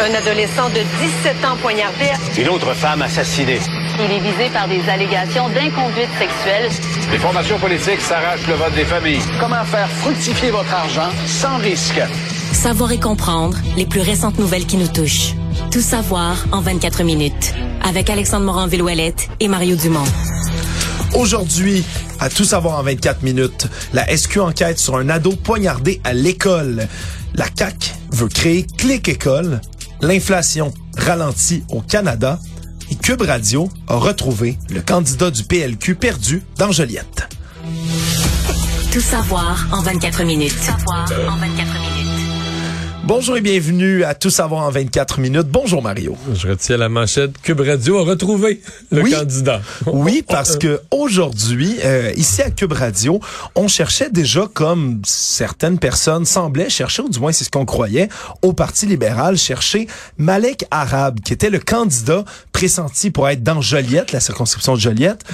Un adolescent de 17 ans poignardé. Une autre femme assassinée. Il est visé par des allégations d'inconduite sexuelle. Les formations politiques s'arrachent le vote des familles. Comment faire fructifier votre argent sans risque? Savoir et comprendre les plus récentes nouvelles qui nous touchent. Tout savoir en 24 minutes. Avec Alexandre Morin-Villouellette et Mario Dumont. Aujourd'hui, à tout savoir en 24 minutes, la SQ enquête sur un ado poignardé à l'école. La CAC veut créer Clic École. L'inflation ralentit au Canada. Et Cube Radio a retrouvé le candidat du PLQ perdu dans Joliette. Tout savoir en 24 minutes. Tout savoir en 24 minutes. Bonjour et bienvenue à Tout savoir en 24 minutes. Bonjour Mario. Je retiens la manchette. Cube Radio a retrouvé le oui, candidat. Oui, parce que aujourd'hui, euh, ici à Cube Radio, on cherchait déjà comme certaines personnes semblaient chercher, ou du moins c'est ce qu'on croyait, au Parti libéral, chercher Malek Arab, qui était le candidat pressenti pour être dans Joliette, la circonscription de Joliette.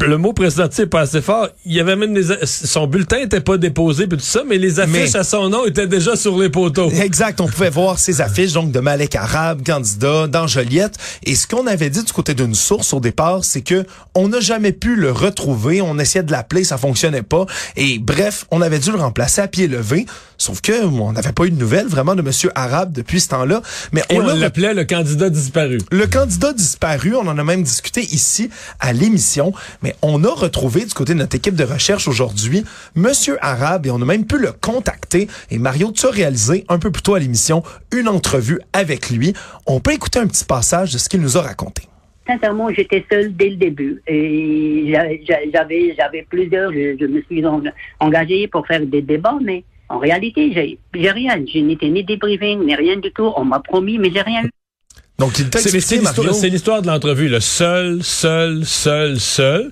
Le mot pressenti est pas assez fort. Il y avait même des, son bulletin était pas déposé puis tout ça, mais les affiches Mais- à son nom étaient déjà sur les poteaux. Exact, on pouvait voir ces affiches donc de Malek Arab, candidat dans Joliette. Et ce qu'on avait dit du côté d'une source au départ, c'est que on n'a jamais pu le retrouver. On essayait de l'appeler, ça fonctionnait pas. Et bref, on avait dû le remplacer à pied levé. Sauf que on n'avait pas eu de nouvelles vraiment de Monsieur Arabe depuis ce temps-là. Mais Et on, on l'a l'appelait le candidat disparu. le candidat disparu, on en a même discuté ici à l'émission, mais on a retrouvé du côté de notre équipe de recherche aujourd'hui Monsieur Arabe et on a même pu le contacter. Et Mario, tu as réalisé un peu plus tôt à l'émission une entrevue avec lui. On peut écouter un petit passage de ce qu'il nous a raconté. Sincèrement, j'étais seule dès le début. Et j'a- j'a- j'avais, j'avais plusieurs, je, je me suis en- engagée pour faire des débats, mais en réalité, j'ai, j'ai rien. Je n'étais ni débriefing, ni rien du tout. On m'a promis, mais j'ai rien eu. Donc c'est l'histoire de l'entrevue. Le seul, seul, seul, seul.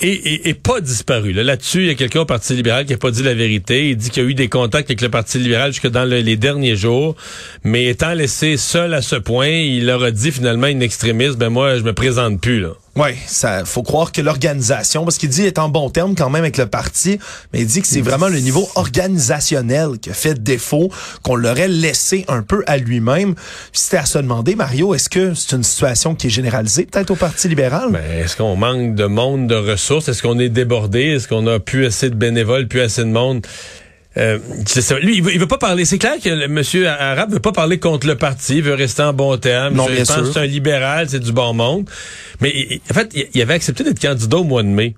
Et, et, pas disparu. Là, Là-dessus, il y a quelqu'un au Parti libéral qui a pas dit la vérité. Il dit qu'il y a eu des contacts avec le Parti libéral jusque dans le- les derniers jours. Mais étant laissé seul à ce point, il leur a dit finalement une extrémiste, ben moi, je me présente plus, là. Ouais, ça faut croire que l'organisation, parce qu'il dit est en bon terme quand même avec le parti, mais il dit que c'est vraiment le niveau organisationnel qui a fait défaut, qu'on l'aurait laissé un peu à lui-même. C'était à se demander, Mario, est-ce que c'est une situation qui est généralisée peut-être au Parti libéral? Ben, est-ce qu'on manque de monde, de ressources? Est-ce qu'on est débordé? Est-ce qu'on a plus assez de bénévoles, plus assez de monde? Euh, ça. Lui, il veut, il veut pas parler. C'est clair que le monsieur Arabe veut pas parler contre le parti, il veut rester en bon terme. Non, Je bien pense sûr. que c'est un libéral, c'est du bon monde. Mais il- en fait, il il avait accepté d'être candidat au mois de mai.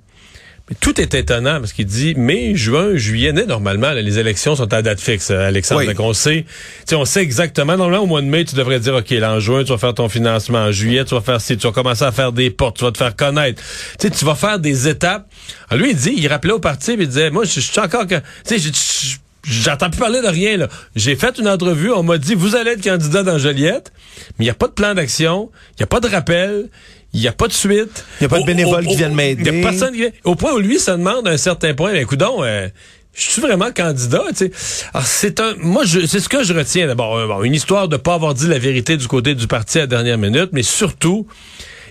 Mais tout est étonnant parce qu'il dit mai, juin, juillet, né, normalement, là, les élections sont à date fixe, euh, Alexandre. Oui. Donc, on sait, on sait exactement. Normalement, au mois de mai, tu devrais dire, OK, là, en juin, tu vas faire ton financement. En juillet, tu vas faire ci, tu vas commencer à faire des portes, tu vas te faire connaître. Tu vas faire des étapes. Alors, lui, il dit, il rappelait au parti, puis il disait, moi, je suis encore, que- tu sais, je- je- J'entends plus parler de rien. là. J'ai fait une entrevue, on m'a dit vous allez être candidat dans Joliette, mais il n'y a pas de plan d'action, il n'y a pas de rappel, il n'y a pas de suite. Il y a pas de bénévoles au- qui viennent m'aider. Il n'y a personne qui vient. Au point où lui se demande à un certain point, ben, coudonc, euh, je suis vraiment candidat, tu sais. Alors, c'est un, moi, je, c'est ce que je retiens d'abord. euh, bon, une histoire de pas avoir dit la vérité du côté du parti à la dernière minute, mais surtout,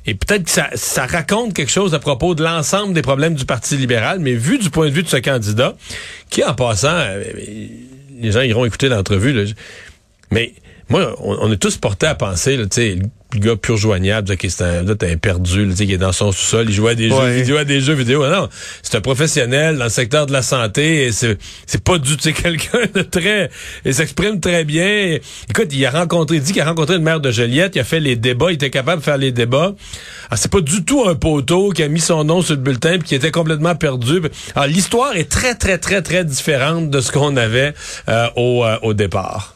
et peut-être que ça, ça raconte quelque chose à propos de l'ensemble des problèmes du Parti libéral, mais vu du point de vue de ce candidat, qui en passant, euh, les gens iront écouter l'entrevue, mais moi, on, on est tous portés à penser, tu sais, le gars pur joignable, qui c'est un, là, t'es un perdu, là, tu sais, qui est dans son sous-sol, il joue à des Ouais. jeux vidéo, à des jeux vidéo. Ah Non, c'est un professionnel dans le secteur de la santé, et c'est, c'est pas du, sais, quelqu'un de très, il s'exprime très bien. Écoute, il a rencontré, il dit qu'il a rencontré une maire de Joliette, il a fait les débats, il était capable de faire les débats. Alors, c'est pas du tout un poteau qui a mis son nom sur le bulletin puis qui était complètement perdu. Alors, l'histoire est très, très, très, très différente de ce qu'on avait euh, au, euh, au départ.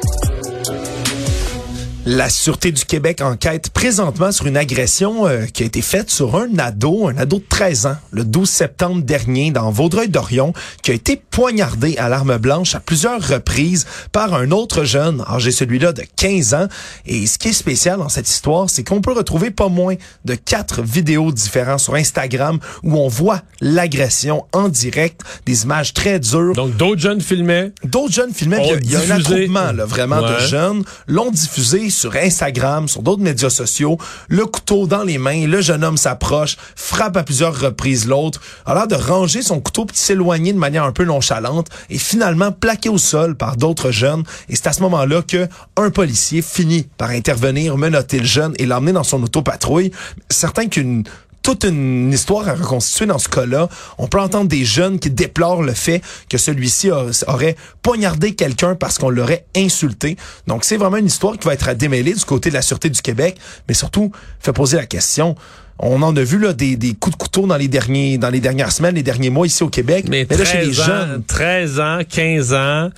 La Sûreté du Québec enquête présentement sur une agression euh, qui a été faite sur un ado, un ado de 13 ans, le 12 septembre dernier dans Vaudreuil-Dorion, qui a été poignardé à l'arme blanche à plusieurs reprises par un autre jeune, âgé celui-là de 15 ans. Et ce qui est spécial dans cette histoire, c'est qu'on peut retrouver pas moins de quatre vidéos différentes sur Instagram où on voit l'agression en direct, des images très dures. Donc, d'autres jeunes filmaient. D'autres jeunes filmaient, il y a- y a un attroupement là, vraiment de jeunes, l'ont diffusé sur Instagram, sur d'autres médias sociaux, le couteau dans les mains, le jeune homme s'approche, frappe à plusieurs reprises l'autre, a l'air de ranger son couteau puis s'éloigner de manière un peu nonchalante et finalement plaqué au sol par d'autres jeunes. Et c'est à ce moment-là que un policier finit par intervenir, menotter le jeune et l'emmener dans son autopatrouille. Certain qu'une toute une histoire à reconstituer dans ce cas-là. On peut entendre des jeunes qui déplorent le fait que celui-ci aurait poignardé quelqu'un parce qu'on l'aurait insulté. Donc c'est vraiment une histoire qui va être à démêler du côté de la Sûreté du Québec, mais surtout fait poser la question on en a vu là, des, des coups de couteau dans les derniers dans les dernières semaines, les derniers mois ici au Québec. Mais, là, chez les jeunes. 13 ans, 15 ans.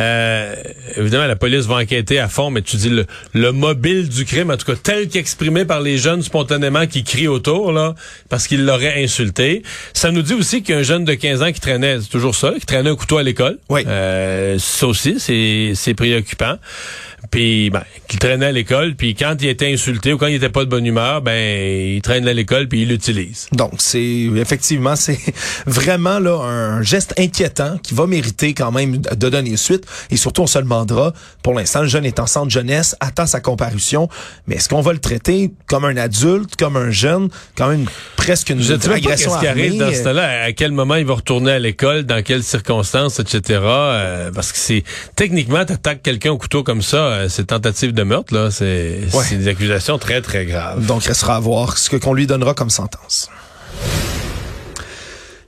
Euh, évidemment, la police va enquêter à fond, mais tu dis le, le mobile du crime, en tout cas tel qu'exprimé par les jeunes spontanément qui crient autour, là, parce qu'ils l'auraient insulté. Ça nous dit aussi qu'il y a un jeune de 15 ans qui traînait, c'est toujours ça, qui traînait un couteau à l'école. Oui. Euh, ça aussi, c'est préoccupant puis ben, qu'il traînait à l'école, puis quand il était insulté ou quand il était pas de bonne humeur, ben il traîne à l'école puis il l'utilise. Donc c'est effectivement c'est vraiment là un geste inquiétant qui va mériter quand même de donner suite. Et surtout on se demandera. Pour l'instant le jeune est en centre jeunesse, attend sa comparution, mais est-ce qu'on va le traiter comme un adulte, comme un jeune, quand même presque une Je agression qui arrive dans ce temps-là, à quel moment il va retourner à l'école, dans quelles circonstances, etc. Euh, parce que c'est techniquement t'attaques quelqu'un au couteau comme ça euh, c'est tentative de meurtre, là. C'est des accusations très, très graves. Donc, il sera à voir ce qu'on lui donnera comme sentence.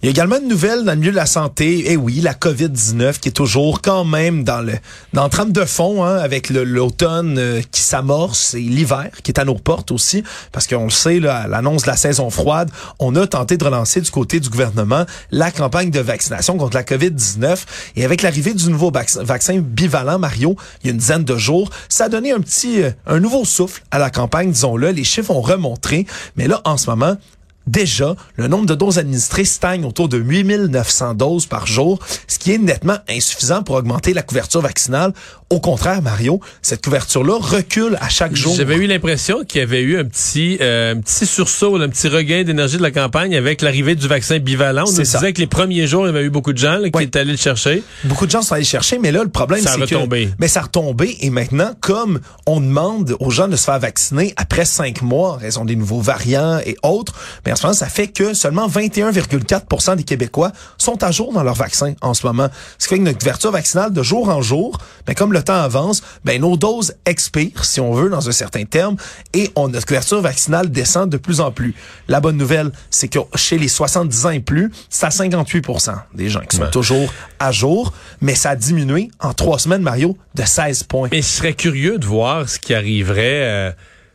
Il y a également une nouvelle dans le milieu de la santé. Eh oui, la COVID-19 qui est toujours quand même dans le dans le trame de fond hein, avec l'automne euh, qui s'amorce et l'hiver qui est à nos portes aussi. Parce qu'on le sait là, l'annonce de la saison froide, on a tenté de relancer du côté du gouvernement la campagne de vaccination contre la COVID-19. Et avec l'arrivée du nouveau vaccin bivalent Mario, il y a une dizaine de jours, ça a donné un petit euh, un nouveau souffle à la campagne, disons-le, les chiffres ont remonté, mais là en ce moment, Déjà, le nombre de doses administrées stagne autour de 8900 doses par jour, ce qui est nettement insuffisant pour augmenter la couverture vaccinale. Au contraire, Mario, cette couverture-là recule à chaque jour. J'avais eu l'impression qu'il y avait eu un petit, euh, un petit sursaut, un petit regain d'énergie de la campagne avec l'arrivée du vaccin bivalent. On nous disait que les premiers jours, il y avait eu beaucoup de gens qui étaient allés le chercher. Beaucoup de gens sont allés le chercher, mais là, le problème, c'est que... Mais ça a retombé. Et maintenant, comme on demande aux gens de se faire vacciner après cinq mois en raison des nouveaux variants et autres, mais en ce moment, ça fait que seulement 21,4% des Québécois sont à jour dans leur vaccin en ce moment. Ce qui fait que notre couverture vaccinale de jour en jour, ben, comme le temps avance, ben, nos doses expirent, si on veut, dans un certain terme, et on, notre couverture vaccinale descend de plus en plus. La bonne nouvelle, c'est que chez les 70 ans et plus, c'est à 58% des gens qui sont toujours à jour, mais ça a diminué en trois semaines, Mario, de 16 points. Mais je serais curieux de voir ce qui arriverait... Euh,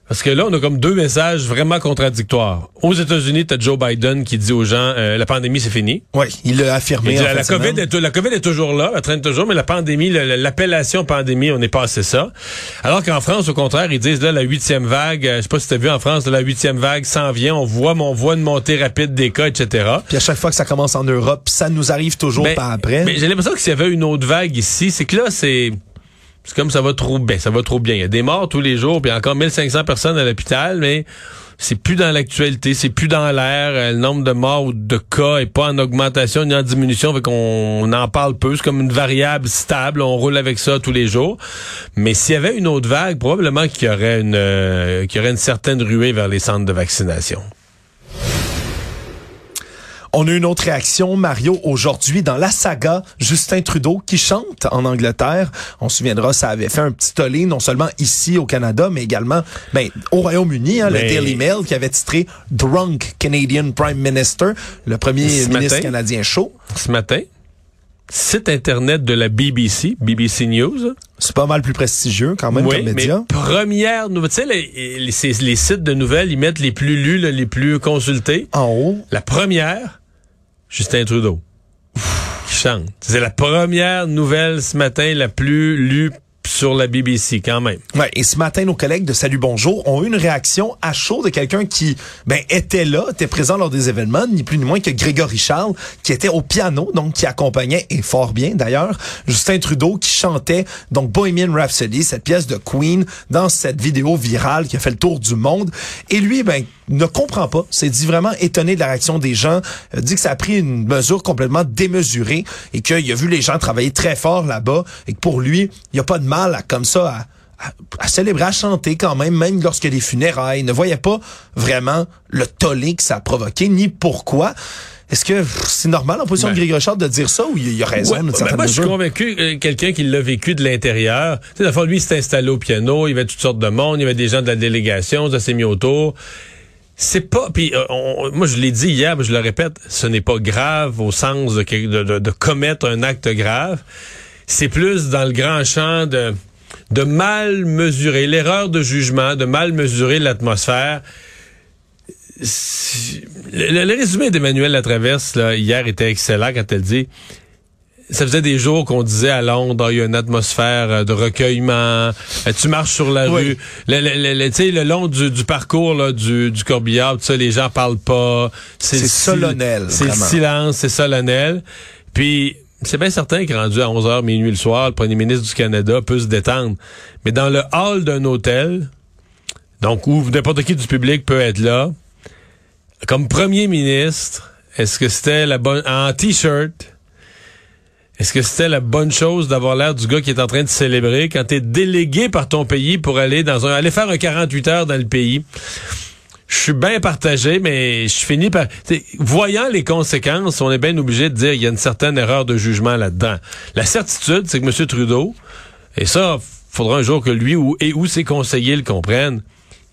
parce que là, on a comme deux messages vraiment contradictoires. Aux États-Unis, tu as Joe Biden qui dit aux gens euh, la pandémie, c'est fini. Oui, il l'a affirmé. la, COVID est, la COVID est toujours là, elle traîne toujours, mais la pandémie, l'appellation pandémie, on est passé ça. Alors qu'en France, au contraire, ils disent là, la huitième vague, euh, je sais pas si tu as vu en France, la huitième vague s'en vient, on voit, on voit une montée rapide des cas, etc. Puis à chaque fois que ça commence en Europe, ça nous arrive toujours mais, pas après. Mais j'ai l'impression que s'il y avait une autre vague ici, c'est que là, c'est c'est comme ça va trop bien, ça va trop bien. Il y a des morts tous les jours, puis encore 1500 personnes à l'hôpital, mais c'est plus dans l'actualité, c'est plus dans l'air. Euh, le nombre de morts ou de cas est pas en augmentation ni en diminution, fait qu'on en parle peu. C'est comme une variable stable, on roule avec ça tous les jours. Mais s'il y avait une autre vague, probablement qu'il y aurait une, euh, qu'il y aurait une certaine ruée vers les centres de vaccination. On a une autre réaction, Mario, aujourd'hui dans la saga Justin Trudeau qui chante en Angleterre. On se souviendra, ça avait fait un petit tollé non seulement ici au Canada, mais également ben, au Royaume-Uni. Hein, Le Daily Mail qui avait titré Drunk Canadian Prime Minister, le premier ministre canadien chaud. Ce matin, site internet de la BBC, BBC News. C'est pas mal plus prestigieux quand même comme média. Mais première nouvelle, tu sais, les, les, sites de nouvelles, ils mettent les plus lus, les plus consultés. En haut. La première, Justin Trudeau qui chante. C'est la première nouvelle ce matin la plus lue sur la BBC quand même. Ouais, et ce matin, nos collègues de Salut Bonjour ont eu une réaction à chaud de quelqu'un qui ben, était là, était présent lors des événements, ni plus ni moins que Grégory Charles, qui était au piano, donc qui accompagnait, et fort bien d'ailleurs, Justin Trudeau qui chantait donc Bohemian Rhapsody, cette pièce de Queen, dans cette vidéo virale qui a fait le tour du monde. Et lui, ben, ne comprend pas, s'est dit vraiment étonné de la réaction des gens, euh, dit que ça a pris une mesure complètement démesurée et qu'il a vu les gens travailler très fort là-bas et que pour lui, il n'y a pas de mal à comme ça à, célébrer, à chanter quand même, même lorsque les funérailles, ne voyait pas vraiment le tollé que ça a provoqué, ni pourquoi. Est-ce que c'est normal en position de Grégory Richard de dire ça ou il y a raison ouais, ben Moi, je suis convaincu euh, quelqu'un qui l'a vécu de l'intérieur. Tu sais, lui, il s'est installé au piano, il y avait toutes sortes de monde, il y avait des gens de la délégation, ça s'est mis autour. C'est pas, puis euh, moi je l'ai dit hier, mais je le répète, ce n'est pas grave au sens de, de, de commettre un acte grave. C'est plus dans le grand champ de de mal mesurer l'erreur de jugement, de mal mesurer l'atmosphère le, résumé d'Emmanuel Latraverse là, hier était excellent quand elle dit ça faisait des jours qu'on disait à Londres, il y a une atmosphère euh, de recueillement. Euh, tu marches sur la rue, le, le, le long du, parcours là, du, du corbillard, ça, les gens parlent pas. C'est solennel. C'est silence, c'est solennel. Puis c'est bien certain que rendu à 11h minuit le soir, le premier ministre du Canada peut se détendre. Mais dans le hall d'un hôtel, donc où n'importe qui du public peut être là, comme premier ministre, est-ce que c'était la bonne en t-shirt? Est-ce que c'était la bonne chose d'avoir l'air du gars qui est en train de célébrer quand t'es délégué par ton pays pour aller dans un aller faire un 48 heures dans le pays? Je suis bien partagé, mais je finis par... Voyant les conséquences, on est bien obligé de dire qu'il y a une certaine erreur de jugement là-dedans. La certitude, c'est que M. Trudeau, et ça, faudra un jour que lui ou, et où ses conseillers le comprennent,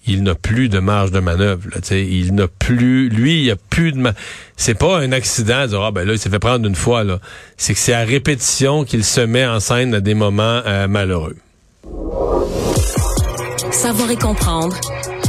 il n'a plus de marge de manœuvre. Là, il n'a plus, lui, il a plus de. C'est pas un accident de dire ah ben là il s'est fait prendre une fois là. C'est que c'est à répétition qu'il se met en scène à des moments euh, malheureux. Savoir et comprendre,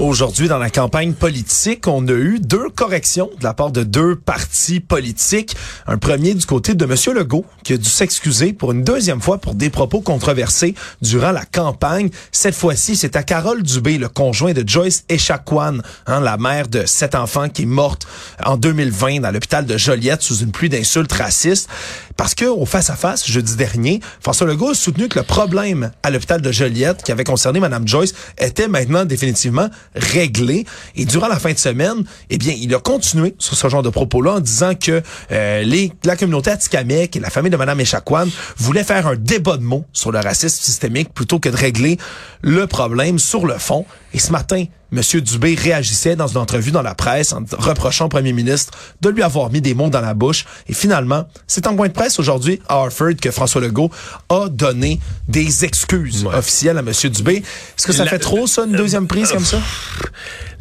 Aujourd'hui, dans la campagne politique, on a eu deux corrections de la part de deux partis politiques. Un premier du côté de M. Legault, qui a dû s'excuser pour une deuxième fois pour des propos controversés durant la campagne. Cette fois-ci, c'est à Carole Dubé, le conjoint de Joyce Echaquan, hein, la mère de sept enfants qui est morte en 2020 dans l'hôpital de Joliette sous une pluie d'insultes racistes. Parce que au face-à-face, jeudi dernier, François Legault a soutenu que le problème à l'hôpital de Joliette qui avait concerné Mme Joyce était maintenant définitivement réglé. Et durant la fin de semaine, eh bien, il a continué sur ce genre de propos-là en disant que euh, les, la communauté Atikamek et la famille de Mme Echaquan voulaient faire un débat de mots sur le racisme systémique plutôt que de régler le problème sur le fond. Et ce matin, M. Dubé réagissait dans une entrevue dans la presse en reprochant au premier ministre de lui avoir mis des mots dans la bouche. Et finalement, c'est en point de presse aujourd'hui à Harford que François Legault a donné des excuses officielles à M. Dubé. Est-ce que ça fait trop, ça, une deuxième prise comme ça?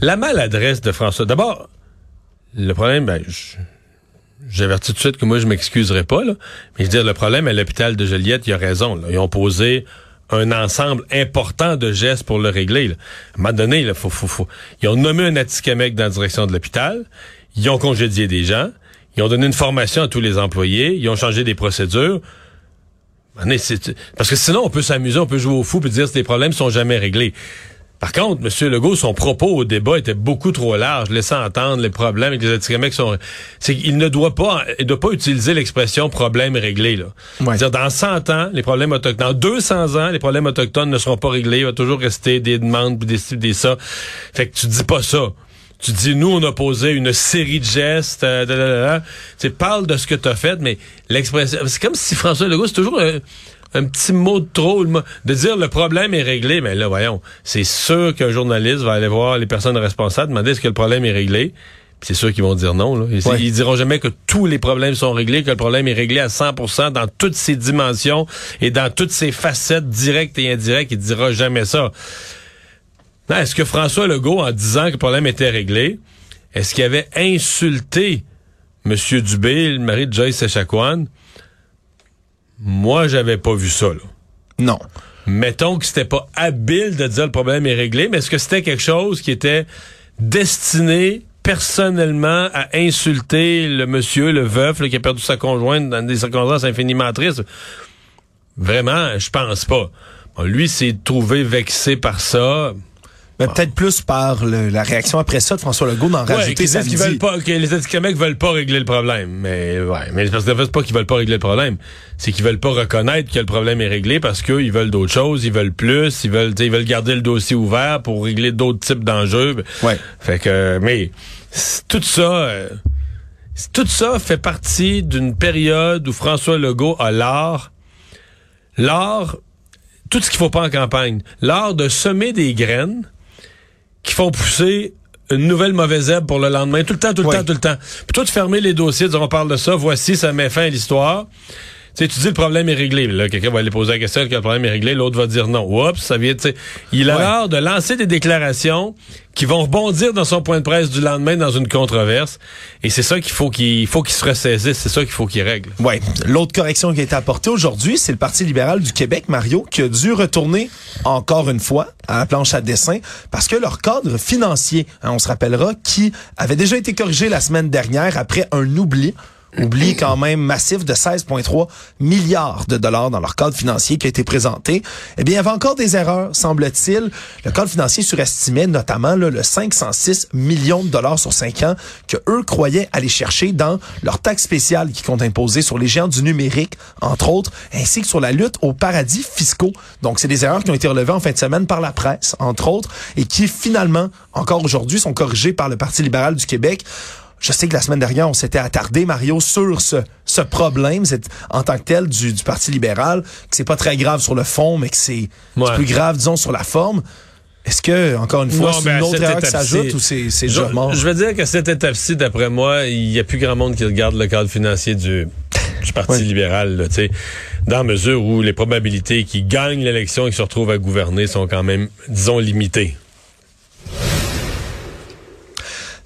La maladresse de François. D'abord, le problème, ben, j'avertis tout de suite que moi, je m'excuserai pas, là. Mais je veux dire, le problème à l'hôpital de Joliette, il a raison. Là. Ils ont posé un ensemble important de gestes pour le régler. À un moment donné, là, faut, faut, faut. ils ont nommé un Atikamekw dans la direction de l'hôpital, ils ont congédié des gens, ils ont donné une formation à tous les employés, ils ont changé des procédures. Parce que sinon, on peut s'amuser, on peut jouer au fou et dire que les problèmes sont jamais réglés. Par contre, M. Legault, son propos au débat était beaucoup trop large, laissant entendre les problèmes avec les Atikamekw sont... C'est qu'il ne doit pas, il doit pas utiliser l'expression problème réglé, là. dire dans 100 ans, les problèmes autochtones, dans 200 ans, les problèmes autochtones ne seront pas réglés, il va toujours rester des demandes, des, des ça. Fait que tu dis pas ça. Tu dis, nous, on a posé une série de gestes, euh, tu parle de ce que tu as fait, mais l'expression, c'est comme si François Legault, c'est toujours un petit mot de trop, de dire le problème est réglé. Mais là, voyons, c'est sûr qu'un journaliste va aller voir les personnes responsables, demander est-ce que le problème est réglé. C'est sûr qu'ils vont dire non. Là. Ils, diront jamais que tous les problèmes sont réglés, que le problème est réglé à 100% dans toutes ses dimensions et dans toutes ses facettes directes et indirectes. Il dira jamais ça. Est-ce que François Legault, en disant que le problème était réglé, est-ce qu'il avait insulté M. Dubé, le mari de Joyce Echaquan? Moi, j'avais pas vu ça, là. Non. Mettons que c'était pas habile de dire le problème est réglé, mais est-ce que c'était quelque chose qui était destiné personnellement à insulter le monsieur, le veuf, qui a perdu sa conjointe dans des circonstances infiniment tristes? Vraiment, je pense pas. lui s'est trouvé vexé par ça. Mais peut-être plus par la réaction après ça de François Legault d'en rajouter samedi. veulent pas, que les Atikamekw veulent pas régler le problème. Mais ouais, mais parce que c'est pas qu'ils veulent pas régler le problème, c'est qu'ils veulent pas reconnaître que le problème est réglé parce qu'ils veulent d'autres choses, ils veulent plus, ils veulent, ils veulent garder le dossier ouvert pour régler d'autres types d'enjeux. Ouais. Fait que, mais tout ça. Euh, tout ça fait partie d'une période où François Legault a l'art l'art, tout ce qu'il faut pas en campagne, l'art de semer des graines qui font pousser une nouvelle mauvaise herbe pour le lendemain, tout le temps, tout le temps, tout le temps. Plutôt de fermer les dossiers, de dire on parle de ça, voici, ça met fin à l'histoire. Tu sais, tu dis le problème est réglé. Là, quelqu'un va aller poser la question que le problème est réglé, l'autre va dire non. Oups, ça vient, tu sais. Il a l'air de lancer des déclarations qui vont rebondir dans son point de presse du lendemain dans une controverse. Et c'est ça qu'il faut qu'il faut qu'il se ressaisisse, c'est ça qu'il faut qu'il règle. Ouais. L'autre correction qui a été apportée aujourd'hui, c'est le Parti libéral du Québec, Mario, qui a dû retourner encore une fois à la planche à dessin parce que leur cadre financier, hein, on se rappellera, qui avait déjà été corrigé la semaine dernière après un oubli oublie quand même massif de 16,3 milliards de dollars dans leur cadre financier qui a été présenté. Eh bien, il y avait encore des erreurs, semble-t-il. Le cadre financier surestimait notamment là, le 506 millions de dollars sur 5 ans que eux croyaient aller chercher dans leur taxe spéciale qui compte imposer sur les géants du numérique, entre autres, ainsi que sur la lutte aux paradis fiscaux. Donc, c'est des erreurs qui ont été relevées en fin de semaine par la presse, entre autres, et qui finalement, encore aujourd'hui, sont corrigées par le Parti libéral du Québec. Je sais que la semaine dernière, on s'était attardé, Mario, sur ce, ce problème en tant que tel du, du Parti libéral, que c'est pas très grave sur le fond, mais que c'est plus grave, disons, sur la forme. Est-ce que, encore une fois, c'est une autre erreur qui s'ajoute ou c'est déjà mort? Je veux dire que cette étape-ci, d'après moi, il n'y a plus grand monde qui regarde le cadre financier du, du Parti libéral, là, dans mesure où les probabilités qu'il gagne l'élection et qu'il se retrouve à gouverner sont quand même, disons, limitées.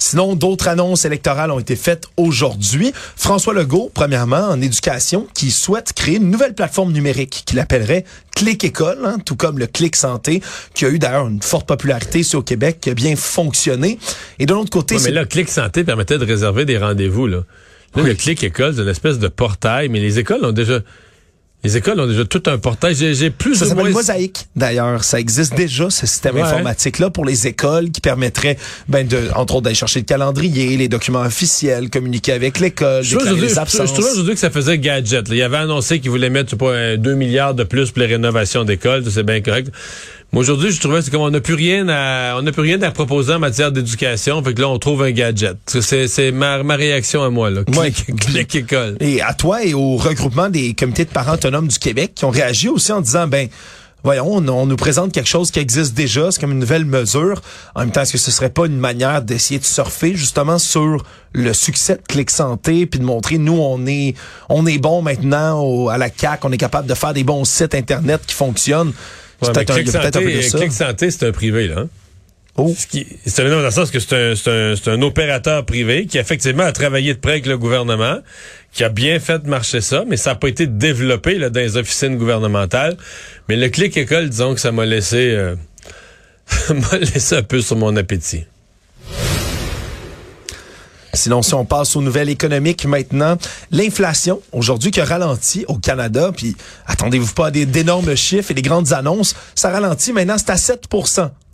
Sinon, d'autres annonces électorales ont été faites aujourd'hui. François Legault, premièrement, en éducation, qui souhaite créer une nouvelle plateforme numérique qu'il appellerait Clic École, hein, tout comme le Clic Santé, qui a eu d'ailleurs une forte popularité ici au Québec, qui a bien fonctionné. Et de l'autre côté... mais là, Clic Santé permettait de réserver des rendez-vous. Là, là le Clic École, c'est une espèce de portail, mais les écoles ont déjà... Les écoles ont déjà tout un portail. J'ai plus ça s'appelle Mosaïque, d'ailleurs. Ça existe déjà, ce système informatique-là, pour les écoles qui permettrait, ben, de, entre autres, d'aller chercher le calendrier, les documents officiels, communiquer avec l'école, déclarer les absences. Je, trouvais aujourd'hui que ça faisait gadget. Il y avait annoncé qu'ils voulaient mettre, je sais pas, 2 milliards de plus pour les rénovations d'écoles. C'est bien correct. Moi, aujourd'hui, je trouvais que on n'a plus rien à, on n'a plus rien à proposer en matière d'éducation. Fait que là, on trouve un gadget. C'est, c'est ma, ma réaction à moi, là. Clic, école. Et à toi et au regroupement des comités de parents autonomes du Québec qui ont réagi aussi en disant, ben, voyons, on, nous présente quelque chose qui existe déjà, c'est comme une nouvelle mesure. En même temps, est-ce que ce serait pas une manière d'essayer de surfer justement sur le succès de Clic Santé puis de montrer nous on est on est bon maintenant à la CAC, on est capable de faire des bons sites internet qui fonctionnent? Ouais, mais Clic Santé, c'est un privé, là. Hein? Oh. C'est un, dans le sens que c'est un, un, un, opérateur privé qui effectivement a travaillé de près avec le gouvernement, qui a bien fait marcher ça, mais ça n'a pas été développé là, dans les officines gouvernementales. Mais le clic école, disons que ça m'a laissé, euh, m'a laissé un peu sur mon appétit. Sinon, si on passe aux nouvelles économiques maintenant, l'inflation, aujourd'hui, qui a ralenti au Canada, puis attendez-vous pas à d'énormes chiffres et des grandes annonces, ça ralentit. Maintenant, c'est à 7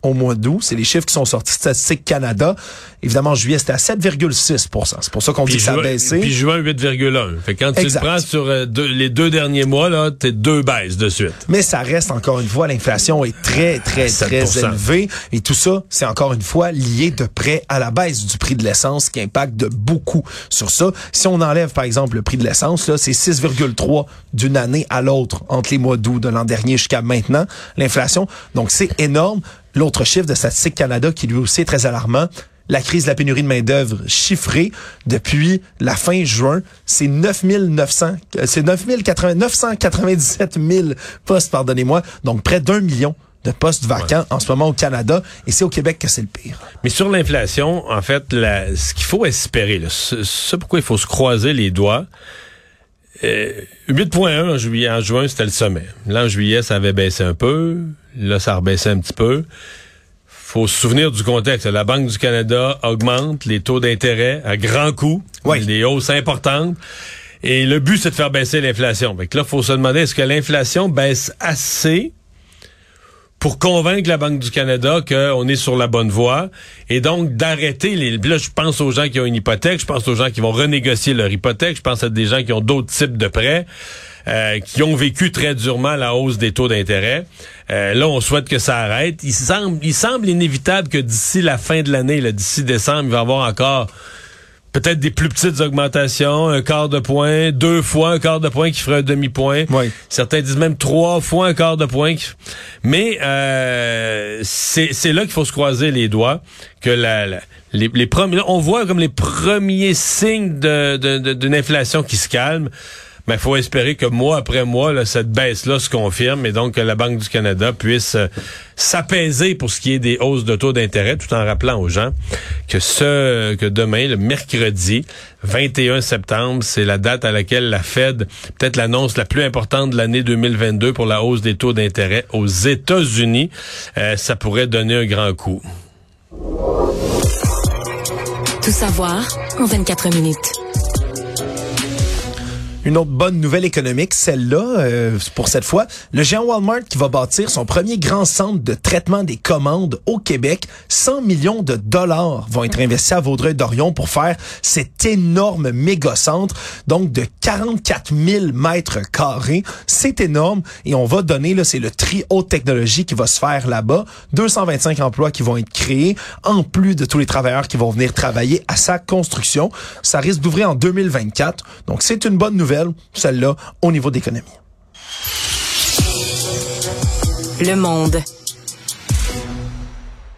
au mois d'août. C'est les chiffres qui sont sortis de Statistique Canada. Évidemment, en juillet, c'était à 7,6% C'est pour ça qu'on dit que ça a baissé. Puis juin, 8,1 Fait quand tu le prends sur euh, les deux derniers mois, là, t'es deux baisses de suite. Mais ça reste, encore une fois, l'inflation est très, très, très élevée. Et tout ça, c'est encore une fois lié de près à la baisse du prix de l'essence qui impacte de beaucoup sur ça. Si on enlève, par exemple, le prix de l'essence, là, c'est 6,3 d'une année à l'autre entre les mois d'août de l'an dernier jusqu'à maintenant, l'inflation. Donc, c'est énorme. L'autre chiffre de Statistique Canada qui lui aussi est très alarmant, la crise de la pénurie de main-d'œuvre chiffrée depuis la fin juin, c'est 9900, c'est 997 000 postes, pardonnez-moi, donc près d'un million de postes vacants en ce moment au Canada, et c'est au Québec que c'est le pire. Mais sur l'inflation, en fait, ce qu'il faut espérer, c'est pourquoi il faut se croiser les doigts, 8.1 euh, en juillet, en juin, c'était le sommet. Là, en juillet, ça avait baissé un peu. Là, ça a rebaissé un petit peu. Faut se souvenir du contexte. La Banque du Canada augmente les taux d'intérêt à grands coups. Oui. Des hausses importantes. Et le but, c'est de faire baisser l'inflation. Fait que là, faut se demander, est-ce que l'inflation baisse assez pour convaincre la Banque du Canada qu'on est sur la bonne voie et donc d'arrêter les... Là, je pense aux gens qui ont une hypothèque, je pense aux gens qui vont renégocier leur hypothèque, je pense à des gens qui ont d'autres types de prêts. Euh, qui ont vécu très durement la hausse des taux d'intérêt. Euh, là, on souhaite que ça arrête. Il semble, il semble inévitable que d'ici la fin de l'année, d'ici décembre, il va y avoir encore peut-être des plus petites augmentations, un quart de point, deux fois un quart de point qui ferait un demi-point. Oui. Certains disent même trois fois un quart de point. qui- Mais euh, c'est c'est là qu'il faut se croiser les doigts, que la, la- les, les premiers, là, on voit comme les premiers signes de- de- de- d'une inflation qui se calme. Mais il faut espérer que mois après mois, cette baisse-là se confirme et donc que la Banque du Canada puisse euh, s'apaiser pour ce qui est des hausses de taux d'intérêt, tout en rappelant aux gens que ce que demain, le mercredi 21 septembre, c'est la date à laquelle la Fed, peut-être l'annonce la plus importante de l'année 2022 pour la hausse des taux d'intérêt aux États-Unis. Euh, ça pourrait donner un grand coup. Tout savoir en 24 minutes. Une autre bonne nouvelle économique, celle-là, euh, pour cette fois, le géant Walmart qui va bâtir son premier grand centre de traitement des commandes au Québec. 100 millions de dollars vont être investis à Vaudreuil-Dorion pour faire cet énorme méga centre, donc de 44 000 mètres carrés. C'est énorme et on va donner, là, c'est le tri haute technologie qui va se faire là-bas. 225 emplois qui vont être créés, en plus de tous les travailleurs qui vont venir travailler à sa construction. Ça risque d'ouvrir en 2024. Donc, c'est une bonne nouvelle, celle-là, au niveau d'économie. Le monde.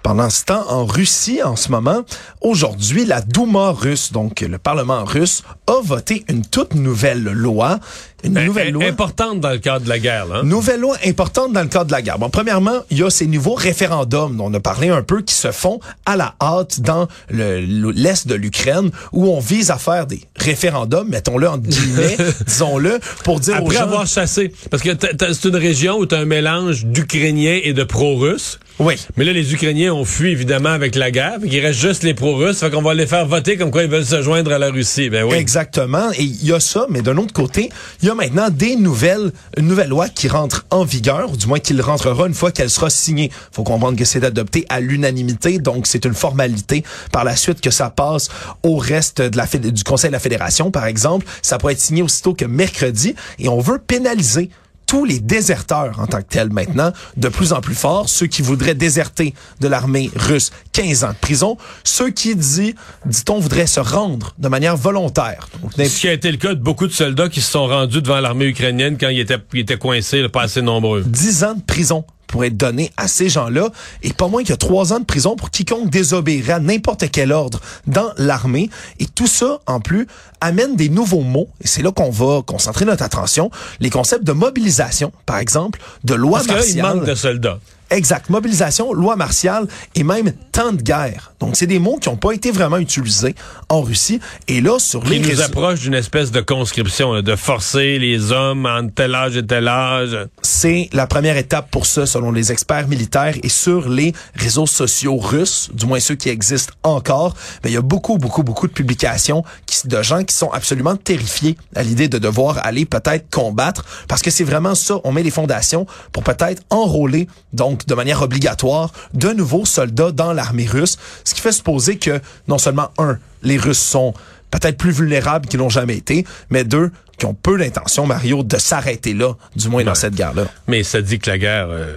Pendant ce temps, en Russie, en ce moment, aujourd'hui, la Douma russe, donc le Parlement russe, a voté une toute nouvelle loi. Une nouvelle Euh, loi. Importante dans le cadre de la guerre. Là, hein? Nouvelle loi importante dans le cadre de la guerre. Bon, premièrement, il y a ces nouveaux référendums dont on a parlé un peu qui se font à la hâte dans le- le- l'est de l'Ukraine où on vise à faire des référendums, mettons-le entre guillemets, disons-le, pour dire aux Après gens... avoir chassé, parce que c'est une région où tu as un mélange d'Ukrainiens et de pro-russes. Oui. Mais là, les Ukrainiens ont fui évidemment avec la guerre, qu'il reste juste les pro-russes, fait qu'on va les faire voter comme quoi ils veulent se joindre à la Russie. Ben oui. Exactement. Et il y a ça, mais d'un autre côté, il y a maintenant des nouvelles, une nouvelle loi qui rentre en vigueur, ou du moins qui le rentrera une fois qu'elle sera signée. faut comprendre que c'est adopté à l'unanimité, donc c'est une formalité par la suite que ça passe au reste de la, du Conseil de la Fédération, par exemple. Ça pourrait être signé aussitôt que mercredi, et on veut pénaliser tous les déserteurs en tant que tels maintenant, de plus en plus fort, ceux qui voudraient déserter de l'armée russe, 15 ans de prison, ceux qui, dit, dit-on, voudraient se rendre de manière volontaire. Donc, Ce qui a été le cas de beaucoup de soldats qui se sont rendus devant l'armée ukrainienne quand ils étaient, ils étaient coincés, là, pas assez nombreux. 10 ans de prison pour être donné à ces gens-là et pas moins que 3 ans de prison pour quiconque désobéirait à n'importe quel ordre dans l'armée. Et tout ça, en plus, amène des nouveaux mots. Et c'est là qu'on va concentrer notre attention. Les concepts de mobilisation, par exemple, de loi Parce martiale. manque de soldats. Exact. Mobilisation, loi martiale et même temps de guerre. Donc, c'est des mots qui n'ont pas été vraiment utilisés en Russie. Et là, sur Qui les nous réseaux- approche d'une espèce de conscription, là, de forcer les hommes entre tel âge et tel âge. c'est la première étape pour ça, selon les experts militaires et sur les réseaux sociaux russes, du moins ceux qui existent encore. Mais il y a beaucoup, beaucoup, beaucoup de publications qui, de gens qui sont absolument terrifiés à l'idée de devoir aller peut-être combattre, parce que c'est vraiment ça. On met les fondations pour peut-être enrôler, donc de manière obligatoire, de nouveaux soldats dans l'armée russe, ce qui fait supposer que non seulement un, les Russes sont peut-être plus vulnérables qu'ils n'ont jamais été, mais deux, qui ont peu d'intention, Mario, de s'arrêter là, du moins dans cette guerre-là. Mais ça dit que la guerre euh,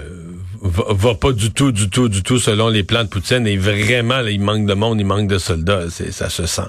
va, va pas du tout, du tout, du tout selon les plans de Poutine. Et vraiment, là, il manque de monde, il manque de soldats. C'est, ça se sent.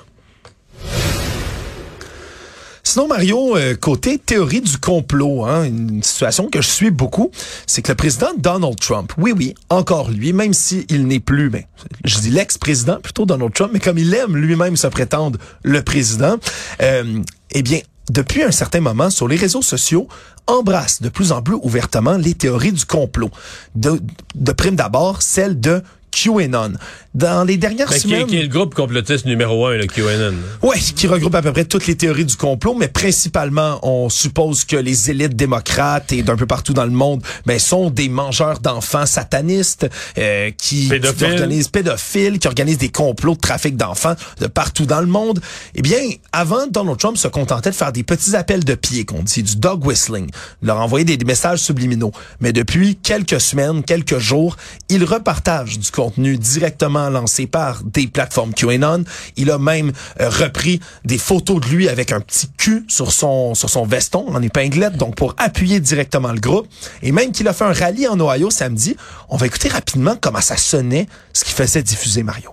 Sinon, Mario, euh, côté théorie du complot, hein, une situation que je suis beaucoup, c'est que le président Donald Trump, oui, oui, encore lui, même s'il n'est plus, ben, je dis l'ex-président, plutôt Donald Trump, mais comme il aime lui-même se prétendre le président, euh, eh bien, depuis un certain moment, sur les réseaux sociaux, embrasse de plus en plus ouvertement les théories du complot. De, de prime d'abord, celle de QAnon. Dans les dernières qui, semaines... qui est le groupe complotiste numéro un, le QAnon. Oui, qui regroupe à peu près toutes les théories du complot, mais principalement, on suppose que les élites démocrates et d'un peu partout dans le monde, ben, sont des mangeurs d'enfants satanistes, euh, qui, Pédophiles. qui organisent pédophiles, qui organisent des complots de trafic d'enfants de partout dans le monde. Eh bien, avant, Donald Trump se contentait de faire des petits appels de pied, qu'on dit, du dog whistling, leur envoyer des, des messages subliminaux. Mais depuis quelques semaines, quelques jours, il repartage du contenu directement lancé par des plateformes QAnon. Il a même euh, repris des photos de lui avec un petit cul sur son sur son veston en épinglette, donc pour appuyer directement le groupe. Et même qu'il a fait un rallye en Ohio samedi. On va écouter rapidement comment ça sonnait, ce qui faisait diffuser Mario.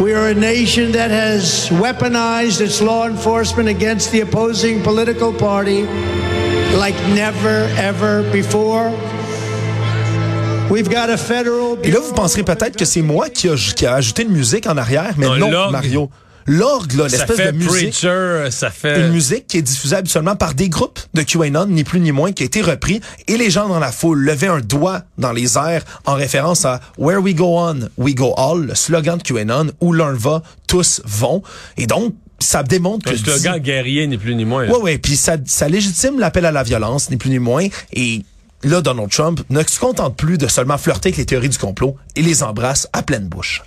We are a nation that has weaponized its law enforcement against the opposing political party like never, ever before. Et là, vous penserez peut-être que c'est moi qui a, qui a ajouté une musique en arrière, mais Non, non, l'orgue. Mario. L'orgue, l'espèce de musique. Preacher, ça fait... Une musique qui est diffusée habituellement par des groupes de QAnon, ni plus ni moins, qui a été repris. Et les gens dans la foule levaient un doigt dans les airs en référence à Where we go on, we go all, le slogan de QAnon, où l'un va, tous vont. Et donc, ça démontre que... Un slogan guerrier, ni plus ni moins. là. Ouais, ouais, puis ça, ça légitime l'appel à la violence, ni plus ni moins. Et là, Donald Trump ne se contente plus de seulement flirter avec les théories du complot et les embrasse à pleine bouche.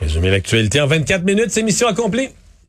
Résumer l'actualité en 24 minutes, c'est mission accomplie.